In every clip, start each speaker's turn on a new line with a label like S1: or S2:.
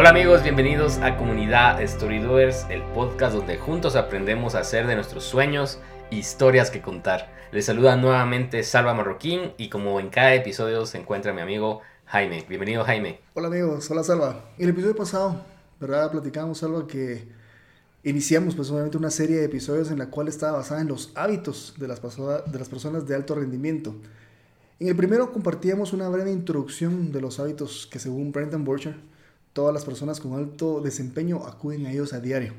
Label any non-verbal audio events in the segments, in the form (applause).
S1: Hola amigos, bienvenidos a Comunidad Storydoers, el podcast donde juntos aprendemos a hacer de nuestros sueños historias que contar. Les saluda nuevamente Salva Marroquín y como en cada episodio se encuentra mi amigo Jaime. Bienvenido Jaime.
S2: Hola amigos, hola Salva. El episodio pasado, ¿verdad? Platicamos algo que iniciamos pues obviamente una serie de episodios en la cual estaba basada en los hábitos de las, de las personas de alto rendimiento. En el primero compartíamos una breve introducción de los hábitos que según Brendan Borcher todas las personas con alto desempeño acuden a ellos a diario.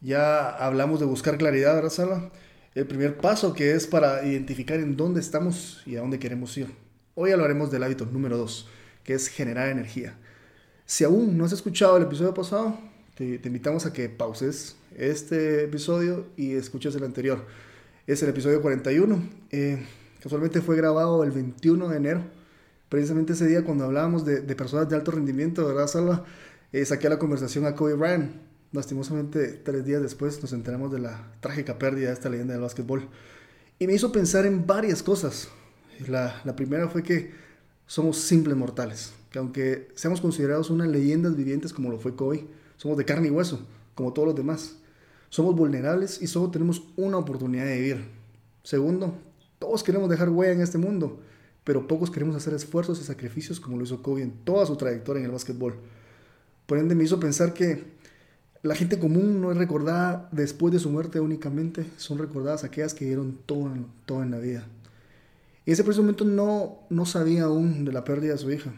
S2: Ya hablamos de buscar claridad, ¿verdad, Salva? El primer paso que es para identificar en dónde estamos y a dónde queremos ir. Hoy hablaremos del hábito número 2, que es generar energía. Si aún no has escuchado el episodio pasado, te, invitamos a que pauses este episodio y escuches el anterior. Es el episodio 41. Eh, casualmente fue grabado el 21 de enero precisamente ese día cuando hablábamos de, personas de alto rendimiento, ¿verdad, Salva? Eh, saqué la conversación a Kobe Bryant. Lastimosamente, tres días después nos enteramos de la trágica pérdida de esta leyenda del básquetbol. Y me hizo pensar en varias cosas. La, la primera fue que somos simples mortales, que aunque seamos considerados unas leyendas vivientes como lo fue Kobe, somos de carne y hueso, como todos los demás. Somos vulnerables y solo tenemos una oportunidad de vivir. Segundo, todos queremos dejar huella en este mundo pero pocos queremos hacer esfuerzos y sacrificios como lo hizo Kobe en toda su trayectoria en el básquetbol. Por ende me hizo pensar que la gente común no es recordada después de su muerte únicamente, son recordadas aquellas que dieron todo, todo en la vida. Y ese preciso momento no, no sabía aún de la pérdida de su hija.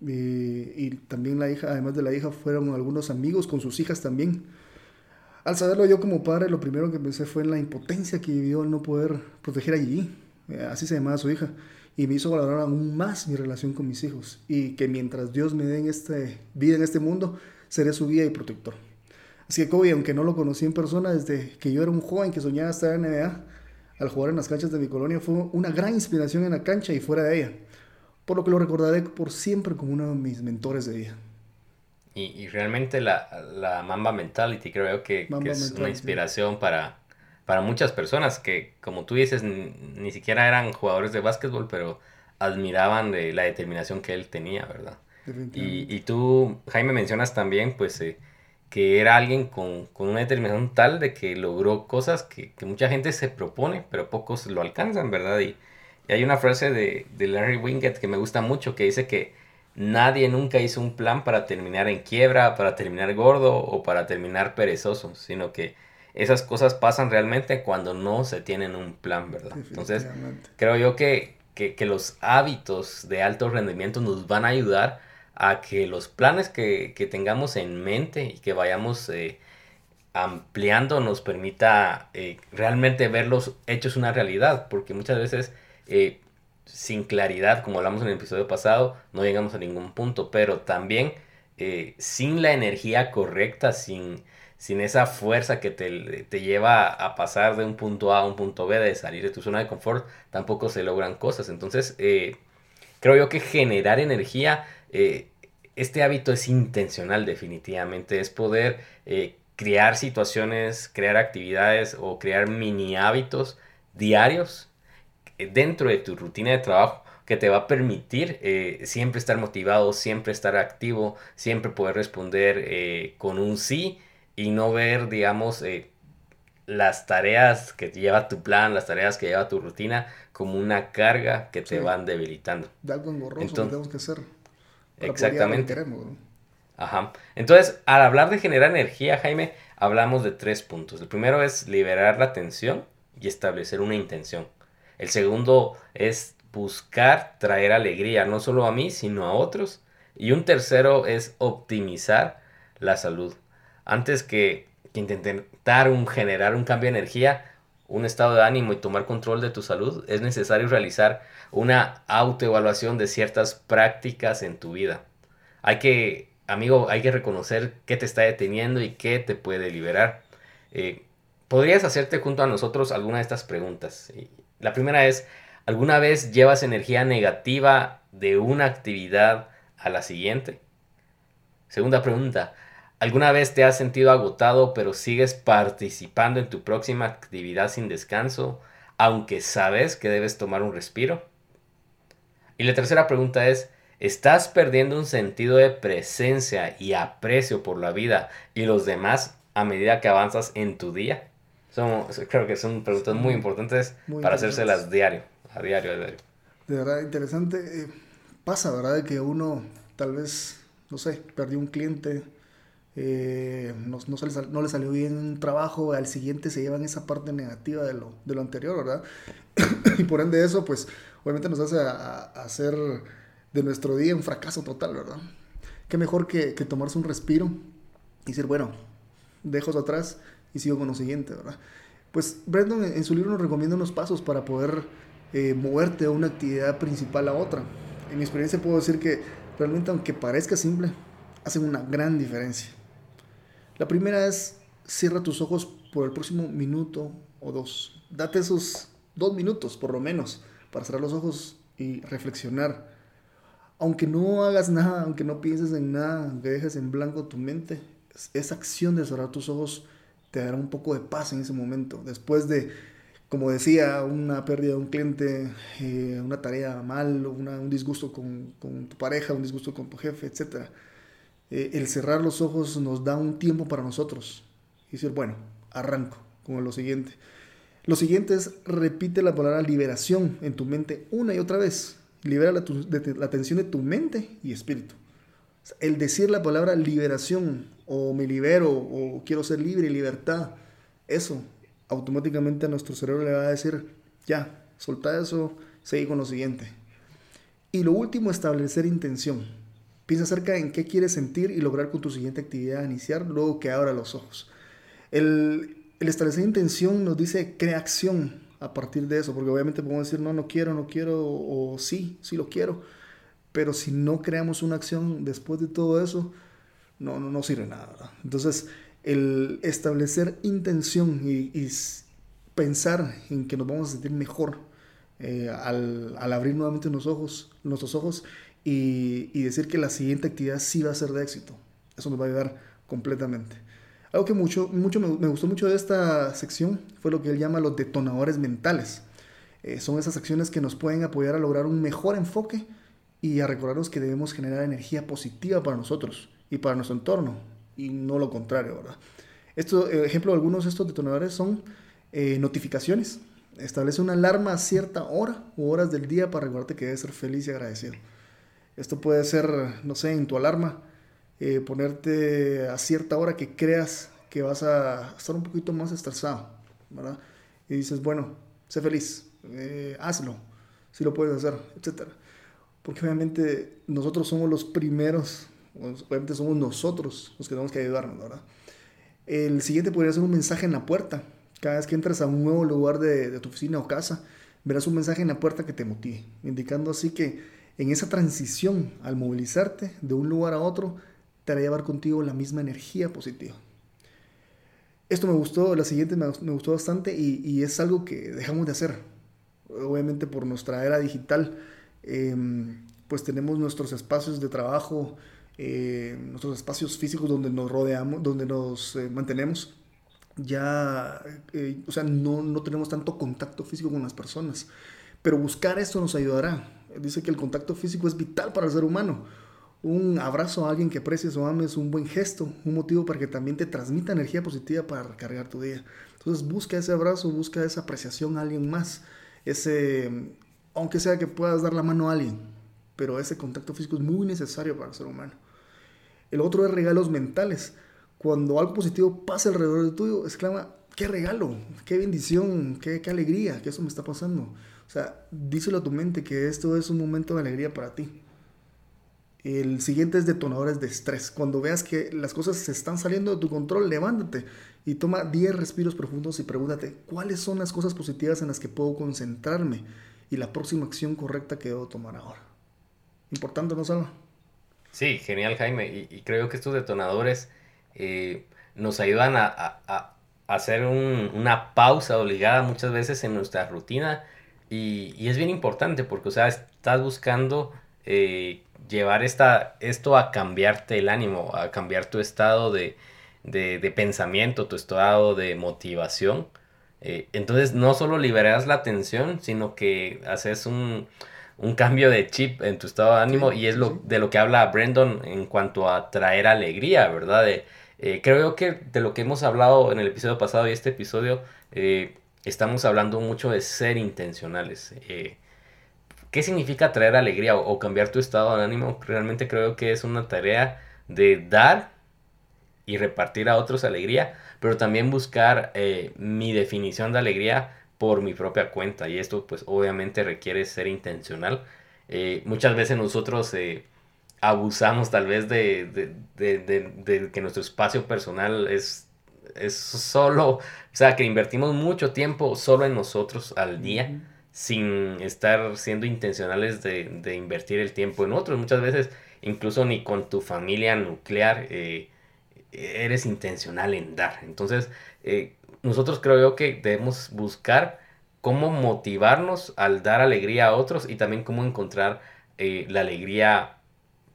S2: Y, y, también la hija, además de la hija, fueron algunos amigos con sus hijas también. Al saberlo yo como padre, lo primero que pensé fue en la impotencia que vivió al no poder proteger a Gigi, eh, así se llamaba su hija y me hizo valorar aún más mi relación con mis hijos y que mientras Dios me dé en este, vida en este mundo, seré su guía y protector. Así que Kobe, aunque no lo conocí en persona desde que yo era un joven que soñaba estar en NBA, al jugar en las canchas de mi colonia fue una gran inspiración en la cancha y fuera de ella, por lo que lo recordaré por siempre como uno de mis mentores de vida.
S1: Y, realmente la, la, Mamba Mentality creo que, es una inspiración para, para muchas personas que, como tú dices, ni, siquiera eran jugadores de básquetbol, pero admiraban de la determinación que él tenía, ¿verdad? Y, y, tú, Jaime, mencionas también, pues, eh, que era alguien con, con, una determinación tal de que logró cosas que, que, mucha gente se propone, pero pocos lo alcanzan, ¿verdad? Y, y hay una frase de, de, Larry Winget que me gusta mucho, que dice que nadie nunca hizo un plan para terminar en quiebra, para terminar gordo o para terminar perezoso, sino que esas cosas pasan realmente cuando no se tienen un plan, ¿verdad? Entonces, creo yo que, los hábitos de alto rendimiento nos van a ayudar a que los planes que, tengamos en mente y que vayamos eh, ampliando nos permita eh, realmente verlos hechos una realidad, porque muchas veces eh, sin claridad, como hablamos en el episodio pasado, no llegamos a ningún punto, pero también sin la energía correcta, sin sin esa fuerza que te, lleva a pasar de un punto A a un punto B, de salir de tu zona de confort, tampoco se logran cosas. Entonces, eh, creo yo que generar energía, eh, este hábito es intencional definitivamente, es poder eh, crear situaciones, crear actividades o crear mini hábitos diarios dentro de tu rutina de trabajo que te va a permitir siempre estar motivado, siempre estar activo, siempre poder responder con un sí y no ver, digamos, eh, las tareas que lleva tu plan, las tareas que lleva tu rutina, como una carga que te van debilitando.
S2: De algo engorroso que tenemos que hacer.
S1: exactamente. Ajá. Entonces, al hablar de generar energía, Jaime, hablamos de tres puntos. El primero es liberar la tensión y establecer una intención. El segundo es buscar traer alegría, no solo a mí, sino a otros. Y un tercero es optimizar la salud antes que, intentar un, generar un cambio de energía, un estado de ánimo y tomar control de tu salud, es necesario realizar una autoevaluación de ciertas prácticas en tu vida. Hay que, amigo, hay que reconocer qué te está deteniendo y qué te puede liberar. Eh, podrías hacerte junto a nosotros alguna de estas preguntas. La primera es, ¿alguna vez llevas energía negativa de una actividad a la siguiente? Segunda pregunta, ¿Alguna vez te has sentido agotado pero sigues participando en tu próxima actividad sin descanso, aunque sabes que debes tomar un respiro? Y la tercera pregunta es, estás perdiendo un sentido de presencia y aprecio por la vida y los demás a medida que avanzas en tu día. Son, creo que son preguntas muy importantes para hacérselas diario, a diario, a diario.
S2: De verdad, interesante. Eh, pasa, ¿verdad? Que uno tal vez, no sé, perdió un cliente, eh, no, no, le salió bien un trabajo, al siguiente se llevan esa parte negativa de lo, de lo anterior, ¿verdad? (coughs) y por ende eso, pues, obviamente nos hace hacer de nuestro día un fracaso total, ¿verdad? Qué mejor que, que tomarse un respiro y decir, bueno, dejo eso atrás y sigo con lo siguiente, ¿verdad? Pues Brandon en su libro nos recomienda unos pasos para poder eh, moverte de una actividad principal a otra. En mi experiencia puedo decir que realmente aunque parezca simple, hacen una gran diferencia. La primera es cierra tus ojos por el próximo minuto o dos. Date esos dos minutos por lo menos para cerrar los ojos y reflexionar. Aunque no hagas nada, aunque no pienses en nada, aunque dejes en blanco tu mente, esa acción de cerrar tus ojos te dará un poco de paz en ese momento. Después de, como decía, una pérdida de un cliente, eh, una tarea mal, un disgusto con, tu pareja, un disgusto con tu jefe, etc. Eh, el cerrar los ojos nos da un tiempo para nosotros. Y decir, bueno, arranco con lo siguiente. Lo siguiente es repite la palabra liberación en tu mente una y otra vez. Libera la, la tensión de tu mente y espíritu. El decir la palabra liberación o me libero o quiero ser libre y libertad, eso automáticamente a nuestro cerebro le va a decir, ya, solta eso, seguí con lo siguiente. Y lo último, establecer intención. Piensa acerca en qué quieres sentir y lograr con tu siguiente actividad iniciar luego que abra los ojos. El, establecer intención nos dice crea acción a partir de eso, porque obviamente podemos decir no, no quiero, no quiero, o sí, sí lo quiero, pero si no creamos una acción después de todo eso, no, no, no sirve nada. Entonces, el establecer intención y, pensar en que nos vamos a sentir mejor eh, al, al, abrir nuevamente ojos, nuestros ojos y, y, decir que la siguiente actividad sí va a ser de éxito. Eso nos va a ayudar completamente. Algo que mucho, mucho me, me gustó mucho de esta sección fue lo que él llama los detonadores mentales. Eh, son esas acciones que nos pueden apoyar a lograr un mejor enfoque y a recordarnos que debemos generar energía positiva para nosotros y para nuestro entorno, y no lo contrario, ¿verdad? Esto, ejemplo, algunos de estos detonadores son eh, notificaciones. Establece una alarma a cierta hora u horas del día para recordarte que debes ser feliz y agradecido. Esto puede ser, no sé, en tu alarma, eh, ponerte a cierta hora que creas que vas a estar un poquito más estresado, ¿verdad? Y dices, bueno, sé feliz, hazlo, si lo puedes hacer, etc. Porque obviamente nosotros somos los primeros obviamente somos nosotros los que tenemos que ayudarnos, ¿verdad? El siguiente podría ser un mensaje en la puerta. Cada vez que entres a un nuevo lugar de, tu oficina o casa, verás un mensaje en la puerta que te motive, indicando así que en esa transición, al movilizarte de un lugar a otro, te hará llevar contigo la misma energía positiva. Esto me gustó, la siguiente me, gustó bastante y, es algo que dejamos de hacer. Obviamente por nuestra era digital, em, pues tenemos nuestros espacios de trabajo, eh, nuestros espacios físicos donde nos rodeamos, donde nos eh, mantenemos, ya, eh, o sea, no, no tenemos tanto contacto físico con las personas. Pero buscar esto nos ayudará. Dice que el contacto físico es vital para el ser humano. Un abrazo a alguien que aprecies o ames, un buen gesto, un motivo para que también te transmita energía positiva para recargar tu día. Entonces busca ese abrazo, busca esa apreciación a alguien más. Ese, aunque sea que puedas dar la mano a alguien, pero ese contacto físico es muy necesario para el ser humano. El otro es regalos mentales. Cuando algo positivo pasa alrededor de tuyo, exclama, qué regalo, qué bendición, qué, qué alegría, que eso me está pasando. O sea, díselo a tu mente que esto es un momento de alegría para ti. El siguiente es detonadores de estrés. Cuando veas que las cosas se están saliendo de tu control, levántate y toma 10 respiros profundos y pregúntate cuáles son las cosas positivas en las que puedo concentrarme y la próxima acción correcta que debo tomar ahora. Importante, ¿no, Salva?
S1: Sí, genial Jaime. Y, creo que estos detonadores eh, nos ayudan a, hacer una pausa obligada muchas veces en nuestra rutina. Y, es bien importante porque, o sea, estás buscando eh, llevar esta, esto a cambiarte el ánimo, a cambiar tu estado de, pensamiento, tu estado de motivación. Eh, entonces no solo liberas la tensión, sino que haces un, un cambio de chip en tu estado de ánimo y es lo de lo que habla Brandon en cuanto a traer alegría, ¿verdad? De, eh, creo que de lo que hemos hablado en el episodio pasado y este episodio, eh, estamos hablando mucho de ser intencionales. Eh, ¿Qué significa traer alegría o, cambiar tu estado de ánimo? Realmente creo que es una tarea de dar y repartir a otros alegría, pero también buscar mi definición de alegría por mi propia cuenta. Y esto pues obviamente requiere ser intencional. muchas veces nosotros abusamos tal vez de, que nuestro espacio personal es, es solo, o sea, que invertimos mucho tiempo solo en nosotros al día, sin estar siendo intencionales de, invertir el tiempo en otros. Muchas veces, incluso ni con tu familia nuclear, eh, eres intencional en dar. Entonces, eh, nosotros creo yo que debemos buscar cómo motivarnos al dar alegría a otros y también cómo encontrar eh, la alegría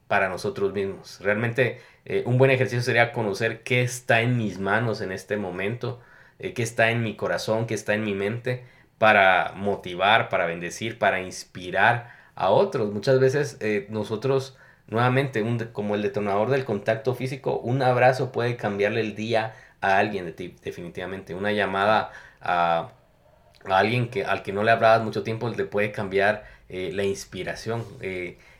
S1: para nosotros mismos. Realmente eh, un buen ejercicio sería conocer qué está en mis manos en este momento, eh, qué está en mi corazón, qué está en mi mente para motivar, para bendecir, para inspirar a otros. Muchas veces eh, nosotros, nuevamente, un, como el detonador del contacto físico, un abrazo puede cambiarle el día a alguien de ti, definitivamente. Una llamada a, a alguien que, al que no le hablabas mucho tiempo le puede cambiar la inspiración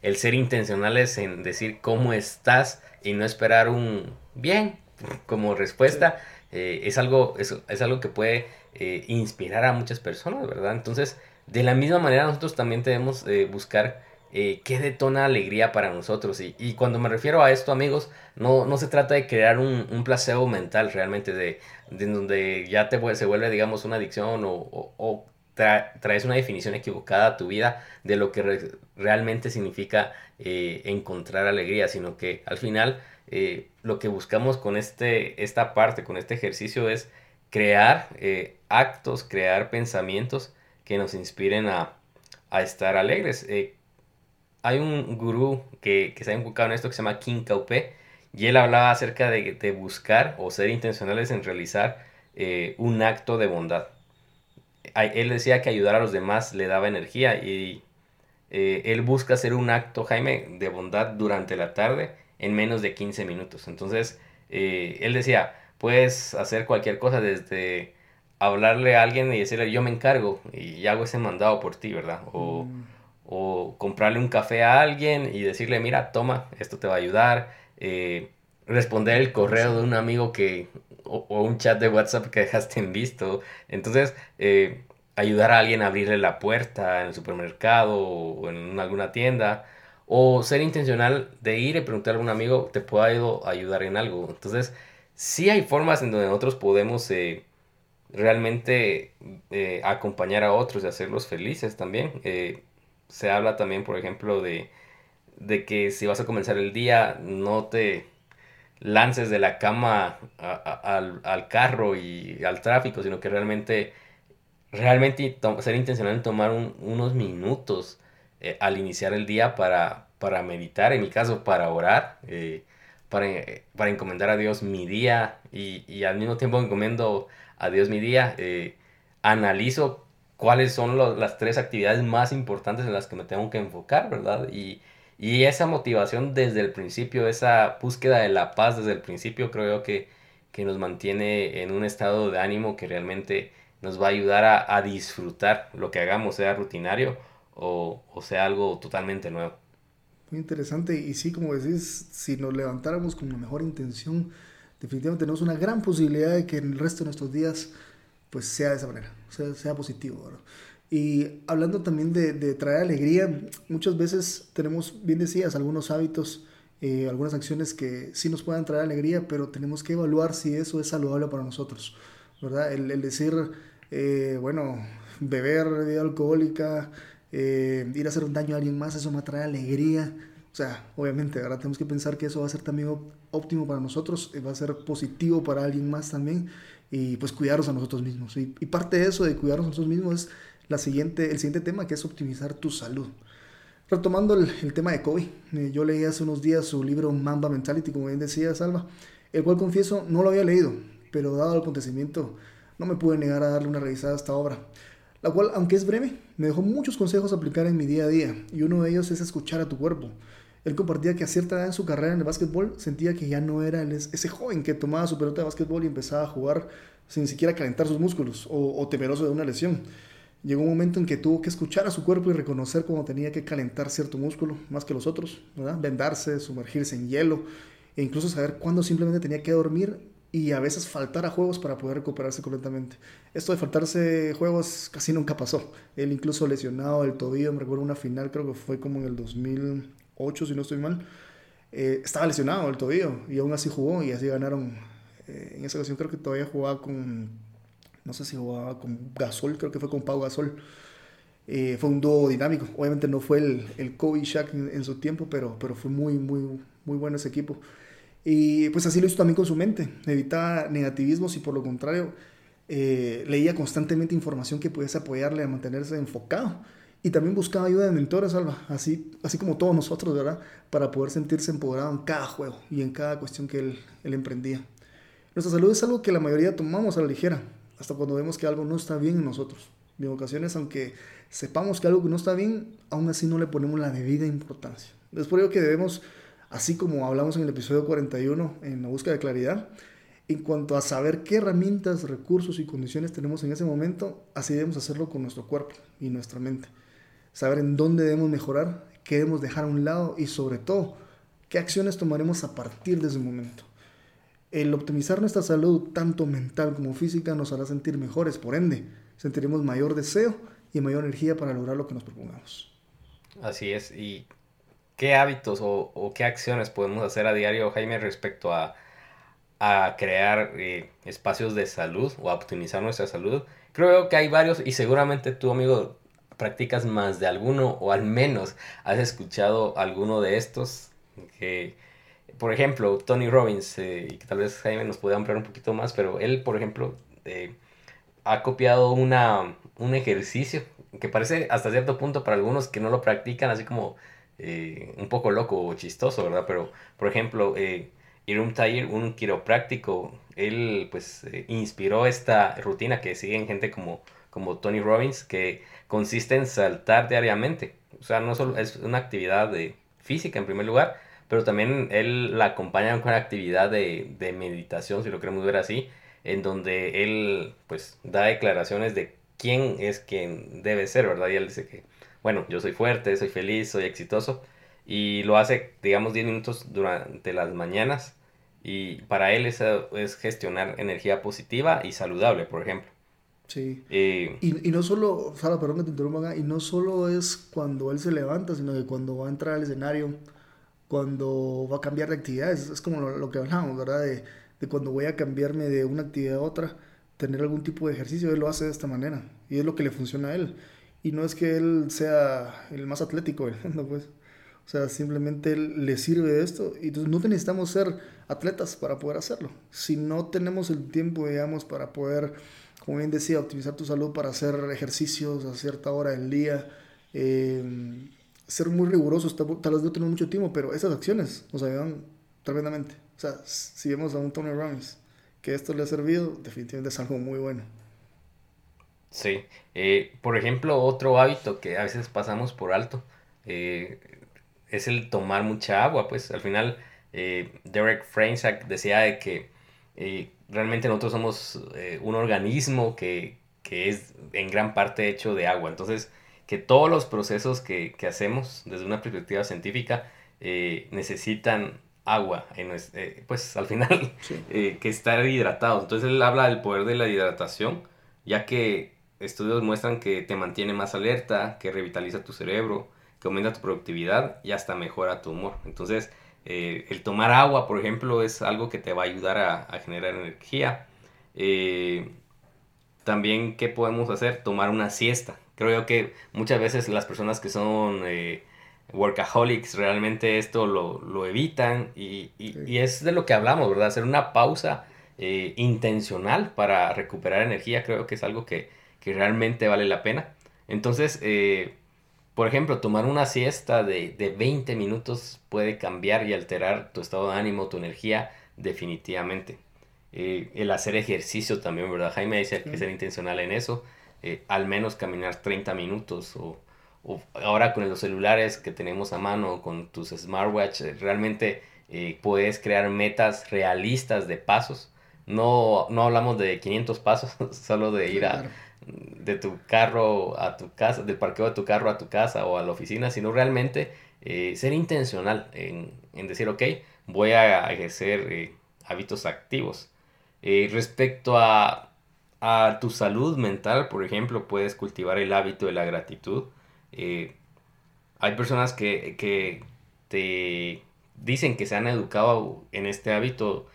S1: el ser intencionales en decir cómo estás y no esperar un bien como respuesta, eh, es, algo, es, es, algo que puede eh, inspirar a muchas personas, ¿verdad? Entonces, de la misma manera nosotros también debemos eh, buscar qué detona alegría para nosotros. Y, cuando me refiero a esto, amigos, no, no se trata de crear un, un placebo mental realmente, de, de donde ya te, se vuelve, digamos, una adicción o traes una definición equivocada a tu vida de lo que realmente significa eh, encontrar alegría, sino que al final eh, lo que buscamos con este, esta parte, con este ejercicio es crear eh, actos, crear pensamientos que nos inspiren a, estar alegres. hay un gurú que, que se ha enfocado en esto que se llama King Kaupe y él hablaba acerca de, de buscar o ser intencionales en realizar un acto de bondad él decía que ayudar a los demás le daba energía y eh, él busca hacer un acto, Jaime, de bondad durante la tarde en menos de 15 minutos. Entonces, eh, él decía, puedes hacer cualquier cosa desde hablarle a alguien y decirle, yo me encargo y hago ese mandado por ti, ¿verdad? O, mm. o comprarle un café a alguien y decirle, mira, toma, esto te va a ayudar. Eh, responder el correo de un amigo que o, un chat de WhatsApp que dejaste en visto. Entonces, eh, ayudar a alguien a abrirle la puerta en el supermercado o en alguna tienda. O ser intencional de ir y preguntar a algún amigo, ¿te puedo ayudar en algo? Entonces, sí hay formas en donde nosotros podemos eh, realmente eh, acompañar a otros y hacerlos felices también. se habla también, por ejemplo, de, de que si vas a comenzar el día, no te lances de la cama al, carro y al tráfico, sino que realmente, realmente ser intencional en tomar unos minutos eh, al iniciar el día para, para meditar, en mi caso para orar, eh, para, para, encomendar a Dios mi día y, al mismo tiempo encomiendo a Dios mi día, eh, analizo cuáles son las tres actividades más importantes en las que me tengo que enfocar, ¿verdad? Y, y esa motivación desde el principio, esa búsqueda de la paz desde el principio, creo que, que nos mantiene en un estado de ánimo que realmente nos va a ayudar a, disfrutar lo que hagamos, sea rutinario o, sea algo totalmente nuevo.
S2: Muy interesante y sí, como decís, si nos levantáramos con la mejor intención, definitivamente tenemos una gran posibilidad de que el resto de nuestros días pues sea de esa manera, sea, sea positivo. Y hablando también de, traer alegría, muchas veces tenemos, bien decías, algunos hábitos, eh, algunas acciones que sí nos puedan traer alegría, pero tenemos que evaluar si eso es saludable para nosotros, ¿verdad? El, decir, eh, bueno, beber bebida alcohólica, eh, ir a hacer un daño a alguien más, eso me trae alegría. O sea, obviamente, ¿verdad? Tenemos que pensar que eso va a ser también óptimo para nosotros, va a ser positivo para alguien más también, y pues cuidarnos a nosotros mismos. Y, y parte de eso, de cuidarnos a nosotros mismos, es la siguiente, el siguiente tema que es optimizar tu salud. Retomando el, tema de Kobe, eh, yo leí hace unos días su libro Mamba Mentality, como bien decía Salva, el cual confieso no lo había leído, pero dado el acontecimiento no me pude negar a darle una revisada a esta obra. la cual, aunque es breve, me dejó muchos consejos a aplicar en mi día a día, y uno de ellos es escuchar a tu cuerpo. Él compartía que a cierta edad en su carrera en el básquetbol sentía que ya no era ese joven que tomaba su pelota de básquetbol y empezaba a jugar sin siquiera calentar sus músculos o, temeroso de una lesión. Llegó un momento en que tuvo que escuchar a su cuerpo y reconocer cómo tenía que calentar cierto músculo más que los otros, vendarse, sumergirse en hielo e incluso saber cuándo simplemente tenía que dormir y a veces faltar a juegos para poder recuperarse completamente. Esto de faltarse juegos casi nunca pasó. Él incluso lesionado del tobillo, me recuerdo una final, creo que fue como en el 2008, si no estoy mal. Eh, estaba lesionado del tobillo y aún así jugó y así ganaron. Eh, en esa ocasión creo que todavía jugaba con, no sé si jugaba con Gasol, creo que fue con Pau Gasol. Eh, fue un dúo dinámico. Obviamente no fue el, el Kobe Shaq en, en, su tiempo, pero, pero fue muy, muy, muy bueno ese equipo. Y pues así lo hizo también con su mente. Evitaba negativismos y por lo contrario eh, leía constantemente información que pudiese apoyarle a mantenerse enfocado. Y también buscaba ayuda de mentores, Alba, así, así como todos nosotros, ¿verdad? Para poder sentirse empoderado en cada juego y en cada cuestión que él, él emprendía. Nuestra salud es algo que la mayoría tomamos a la ligera, hasta cuando vemos que algo no está bien en nosotros. En ocasiones, aunque sepamos que algo no está bien, aún así no le ponemos la debida importancia. Es por ello que debemos así como hablamos en el episodio 41 en la búsqueda de claridad, en cuanto a saber qué herramientas, recursos y condiciones tenemos en ese momento, así debemos hacerlo con nuestro cuerpo y nuestra mente. Saber en dónde debemos mejorar, qué debemos dejar a un lado y sobre todo, qué acciones tomaremos a partir de ese momento. El optimizar nuestra salud, tanto mental como física, nos hará sentir mejores, por ende, sentiremos mayor deseo y mayor energía para lograr lo que nos propongamos.
S1: Así es, y ¿qué hábitos o, qué acciones podemos hacer a diario, Jaime, respecto a, crear eh, espacios de salud o a optimizar nuestra salud? Creo que hay varios y seguramente tú, amigo, practicas más de alguno o al menos has escuchado alguno de estos que... Por ejemplo, Tony Robbins, eh, y que tal vez Jaime nos pueda ampliar un poquito más, pero él, por ejemplo, eh, ha copiado una, un ejercicio que parece hasta cierto punto para algunos que no lo practican, así como eh, un poco loco o chistoso, ¿verdad? Pero, por ejemplo, eh, Irum Tair, un quiropráctico, él pues eh, inspiró esta rutina que siguen gente como, como Tony Robbins, que consiste en saltar diariamente. O sea, no solo es una actividad de física en primer lugar, pero también él la acompaña con una actividad de, de meditación, si lo queremos ver así, en donde él pues da declaraciones de quién es quien debe ser, ¿verdad? Y él dice que bueno, yo soy fuerte, soy feliz, soy exitoso. Y lo hace, digamos, 10 minutos durante las mañanas. Y para él eso es gestionar energía positiva y saludable, por ejemplo.
S2: Sí. Eh, y, y, no solo, Sara, perdón que te interrumpa, y no solo es cuando él se levanta, sino que cuando va a entrar al escenario, cuando va a cambiar de actividades, es como lo, que hablamos, ¿verdad? De, de, cuando voy a cambiarme de una actividad a otra, tener algún tipo de ejercicio, él lo hace de esta manera, y es lo que le funciona a él. Y no es que él sea el más atlético del mundo, pues. O sea, simplemente le sirve esto. Y entonces no necesitamos ser atletas para poder hacerlo. Si no tenemos el tiempo, digamos, para poder, como bien decía, optimizar tu salud para hacer ejercicios a cierta hora del día, em, ser muy rigurosos, tal, vez no tenemos mucho tiempo, pero esas acciones nos ayudan tremendamente. O sea, si vemos a un Tony Robbins que esto le ha servido, definitivamente es algo muy bueno.
S1: Sí, eh, por ejemplo, otro hábito que a veces pasamos por alto eh, es el tomar mucha agua, pues al final eh, Derek Franczak decía de que realmente nosotros somos un organismo que, que, es en gran parte hecho de agua, entonces que todos los procesos que, que hacemos desde una perspectiva científica necesitan agua, en, pues al final (laughs) que estar hidratados, entonces él habla del poder de la hidratación, ya que estudios muestran que te mantiene más alerta, que revitaliza tu cerebro, que aumenta tu productividad y hasta mejora tu humor. Entonces, eh, el tomar agua, por ejemplo, es algo que te va a ayudar a, generar energía. Eh, también, ¿qué podemos hacer? Tomar una siesta. Creo yo que muchas veces las personas que son eh, workaholics realmente esto lo, evitan y, y, es de lo que hablamos, ¿verdad? Hacer una pausa intencional para recuperar energía creo que es algo que, que realmente vale la pena. Entonces, eh, por ejemplo, tomar una siesta de, de, 20 minutos puede cambiar y alterar tu estado de ánimo, tu energía, definitivamente. Eh, el hacer ejercicio también, ¿verdad? Jaime dice que ser intencional en eso. Eh, al menos caminar 30 minutos o, o, ahora con los celulares que tenemos a mano, con tus smartwatch, eh, realmente eh, puedes crear metas realistas de pasos. No, no hablamos de 500 pasos, (laughs) solo de ir a, de tu carro a tu casa, del parqueo de tu carro a tu casa o a la oficina, sino realmente ser intencional en, en, decir, ok, voy a ejercer hábitos activos. respecto a a tu salud mental, por ejemplo, puedes cultivar el hábito de la gratitud. Eh, hay personas que, te dicen que se han educado en este hábito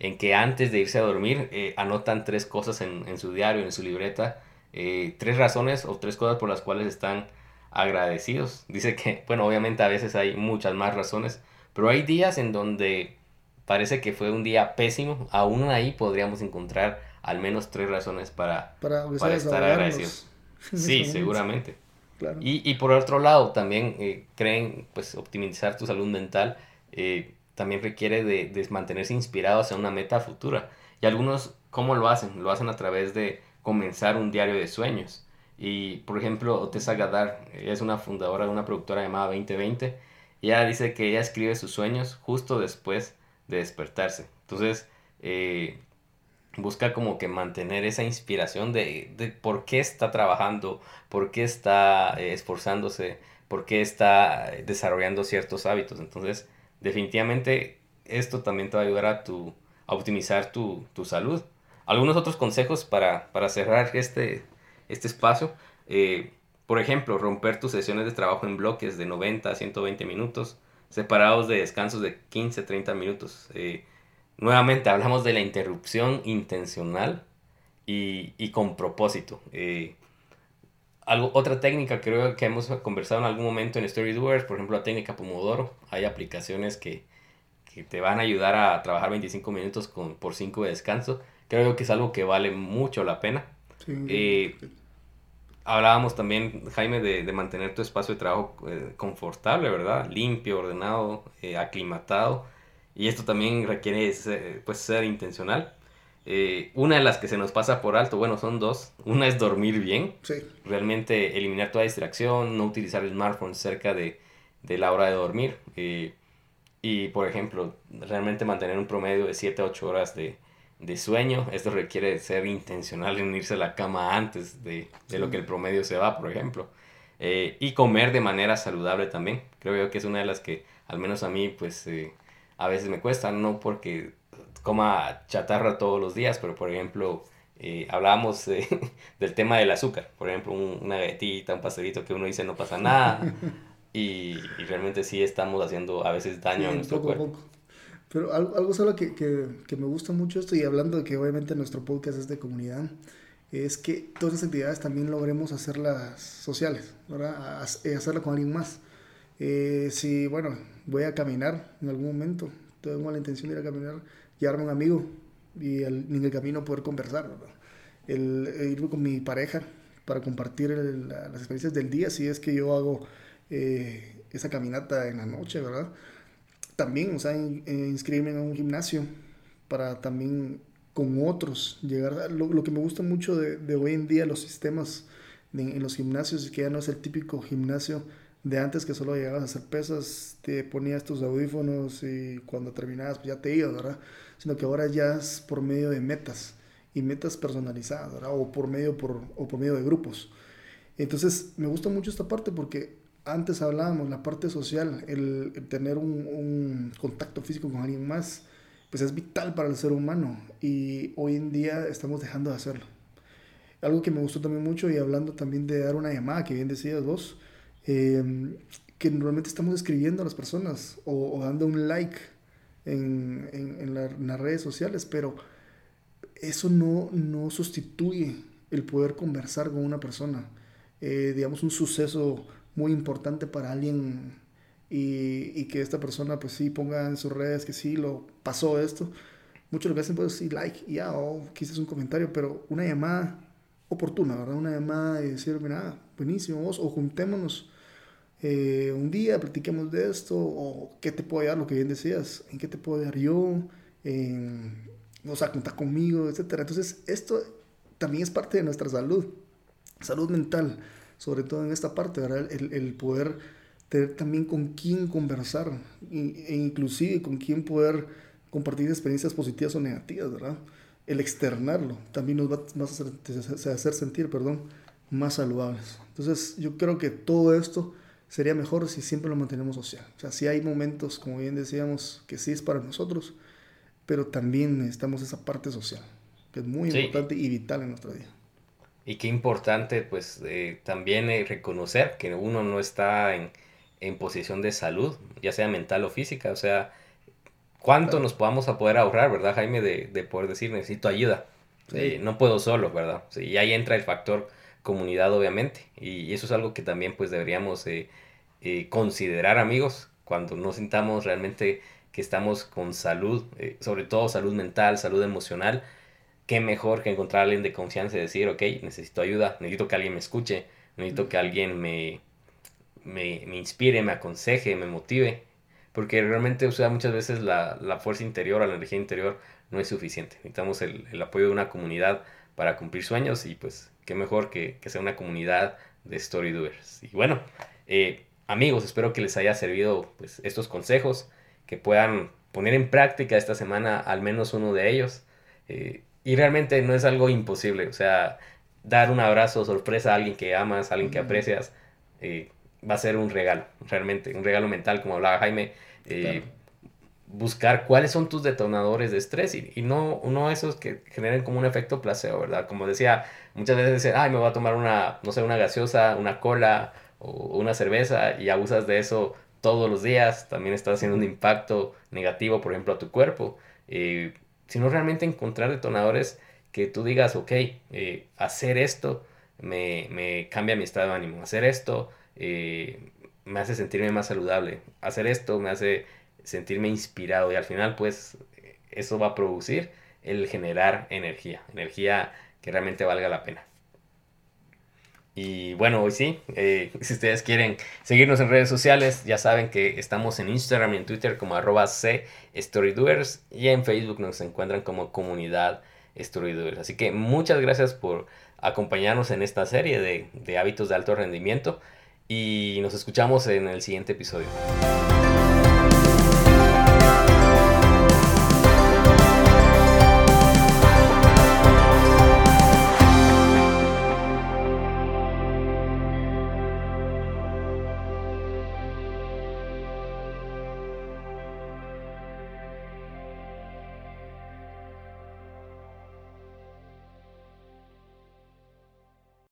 S1: en que antes de irse a dormir eh, anotan tres cosas en, su diario, en su libreta, eh, tres razones o tres cosas por las cuales están agradecidos. Dice que, bueno, obviamente a veces hay muchas más razones, pero hay días en donde parece que fue un día pésimo, aún ahí podríamos encontrar al menos tres razones para, para, estar agradecidos. (laughs) Sí, seguramente. Y, por otro lado, también eh, creen, pues, optimizar tu salud mental eh, también requiere de, mantenerse inspirados a una meta futura. Y algunos, ¿cómo lo hacen? Lo hacen a través de comenzar un diario de sueños. Y, por ejemplo, Otessa Gadar, es una fundadora de una productora llamada 2020, y ella dice que ella escribe sus sueños justo después de despertarse. Entonces, eh, busca como que mantener esa inspiración de, de por qué está trabajando, por qué está eh, esforzándose, por qué está desarrollando ciertos hábitos. Entonces, definitivamente esto también te va a ayudar a, tu, optimizar tu, tu salud. Algunos otros consejos para, para cerrar este, este espacio. Eh, por ejemplo, romper tus sesiones de trabajo en bloques de 90 a 120 minutos, separados de descansos de 15 a 30 minutos. Eh, Nuevamente hablamos de la interrupción intencional y, con propósito. Eh, algo, otra técnica creo que hemos conversado en algún momento en StoryDoers, por ejemplo la técnica Pomodoro. Hay aplicaciones que, te van a ayudar a trabajar 25 minutos con, por 5 de descanso. Creo que es algo que vale mucho la pena. Eh, hablábamos también, Jaime, de, mantener tu espacio de trabajo eh, confortable, ¿verdad? Limpio, ordenado, aclimatado y esto también requiere ser, pues, ser intencional. Eh, una de las que se nos pasa por alto, bueno, son dos. Una es dormir bien. Realmente eliminar toda distracción, no utilizar el smartphone cerca de, la hora de dormir. Eh, y, por ejemplo, realmente mantener un promedio de 7 a 8 horas de, sueño. Esto requiere ser intencional en irse a la cama antes de, lo que el promedio se va, por ejemplo. Eh, y comer de manera saludable también. Creo yo que es una de las que, al menos a mí, pues a veces me cuesta, no porque coma chatarra todos los días, pero por ejemplo, eh, hablábamos (laughs) del tema del azúcar, por ejemplo, una galletita, un pastelito que uno dice no pasa nada, (laughs) y, realmente sí estamos haciendo a veces daño a nuestro cuerpo.
S2: Pero algo, algo solo que, que, me gusta mucho esto, y hablando de que obviamente nuestro podcast es de comunidad, es que todas esas actividades también logremos hacerlas sociales, ¿verdad? Hacerla con alguien más. Eh, si, bueno, voy a caminar en algún momento, tengo la intención de ir a caminar, llevarme un amigo y en el camino poder conversar, El, ir con mi pareja para compartir las experiencias del día, si es que yo hago eh, esa caminata en la noche, ¿verdad? También, o sea, inscribirme en un gimnasio para también con otros llegar lo, lo, que me gusta mucho de, de hoy en día los sistemas en los gimnasios es que ya no es el típico gimnasio de antes que solo llegabas a hacer pesas, te ponías tus audífonos y cuando terminabas pues ya te ibas, ¿verdad? Sino que ahora ya es por medio de metas y metas personalizadas, ¿verdad? O por medio, por, o por medio de grupos. Entonces me gusta mucho esta parte porque antes hablábamos, la parte social, el, tener un, contacto físico con alguien más, pues es vital para el ser humano y hoy en día estamos dejando de hacerlo. Algo que me gustó también mucho y hablando también de dar una llamada, que bien decías vos, Em, que normalmente estamos escribiendo a las personas o, dando un like en, en, las redes sociales, pero eso no, no sustituye el poder conversar con una persona. Eh, digamos, un suceso muy importante para alguien y, y, que esta persona pues sí ponga en sus redes que sí lo pasó esto. Muchos lo que hacen pues sí like ya, o quizás un comentario, pero una llamada oportuna, ¿verdad? Una llamada y decir, mira, buenísimo, vos, o juntémonos eh, un día platiquemos de esto, o qué te puedo ayudar, lo que bien decías, en qué te puedo ayudar yo, en, o sea, contar conmigo, etc. Entonces, esto también es parte de nuestra salud. salud mental, sobre todo en esta parte, ¿verdad? El, el poder tener también con quién conversar e inclusive con quién poder compartir experiencias positivas o negativas, ¿verdad? El externarlo también nos va, a hacer sentir, perdón, más saludables. Entonces yo creo que todo esto sería mejor si siempre lo mantenemos social. O sea, si hay momentos, como bien decíamos, que sí es para nosotros, pero también necesitamos esa parte social, que es muy importante y vital en nuestra vida.
S1: Y qué importante, pues, eh, también eh, reconocer que uno no está en, en, posición de salud, ya sea mental o física, o sea, cuánto nos podamos a poder ahorrar, ¿verdad, Jaime? De, de poder decir, necesito ayuda, eh, no puedo solo, ¿verdad? y ahí entra el factor comunidad, obviamente, y eso es algo que también, pues, deberíamos considerar, amigos, cuando no sintamos realmente que estamos con salud, eh, sobre todo salud mental, salud emocional, qué mejor que encontrar a alguien de confianza y decir, ok, necesito ayuda, necesito que alguien me escuche, necesito que alguien me, me, me inspire, me aconseje, me motive, porque realmente, o sea, muchas veces la, la fuerza interior la energía interior no es suficiente, necesitamos el, el, apoyo de una comunidad para cumplir sueños y pues qué mejor que, que sea una comunidad de story doers. Y bueno, eh, amigos, espero que les haya servido pues estos consejos que puedan poner en práctica esta semana al menos uno de ellos. Eh, y realmente no es algo imposible, o sea, dar un abrazo sorpresa a alguien que amas, a alguien que aprecias, eh, va a ser un regalo, realmente, un regalo mental, como hablaba Jaime. Eh, buscar cuáles son tus detonadores de estrés y, y, no, no esos que generen como un efecto placebo, ¿verdad? Como decía, muchas veces dicen, ay, me voy a tomar una, no sé, una gaseosa, una cola o una cerveza y abusas de eso todos los días, también está haciendo un impacto negativo, por ejemplo, a tu cuerpo. Eh, sino realmente encontrar detonadores que tú digas, ok, eh, hacer esto me, cambia mi estado de ánimo, hacer esto eh, me hace sentirme más saludable, hacer esto me hace sentirme inspirado y al final pues eso va a producir el generar energía, energía que realmente valga la pena. Y bueno, hoy sí, eh, si ustedes quieren seguirnos en redes sociales, ya saben que estamos en Instagram y en Twitter como arroba Storydoers y en Facebook nos encuentran como comunidad Storydoers. Así que muchas gracias por acompañarnos en esta serie de, de hábitos de alto rendimiento y nos escuchamos en el siguiente episodio.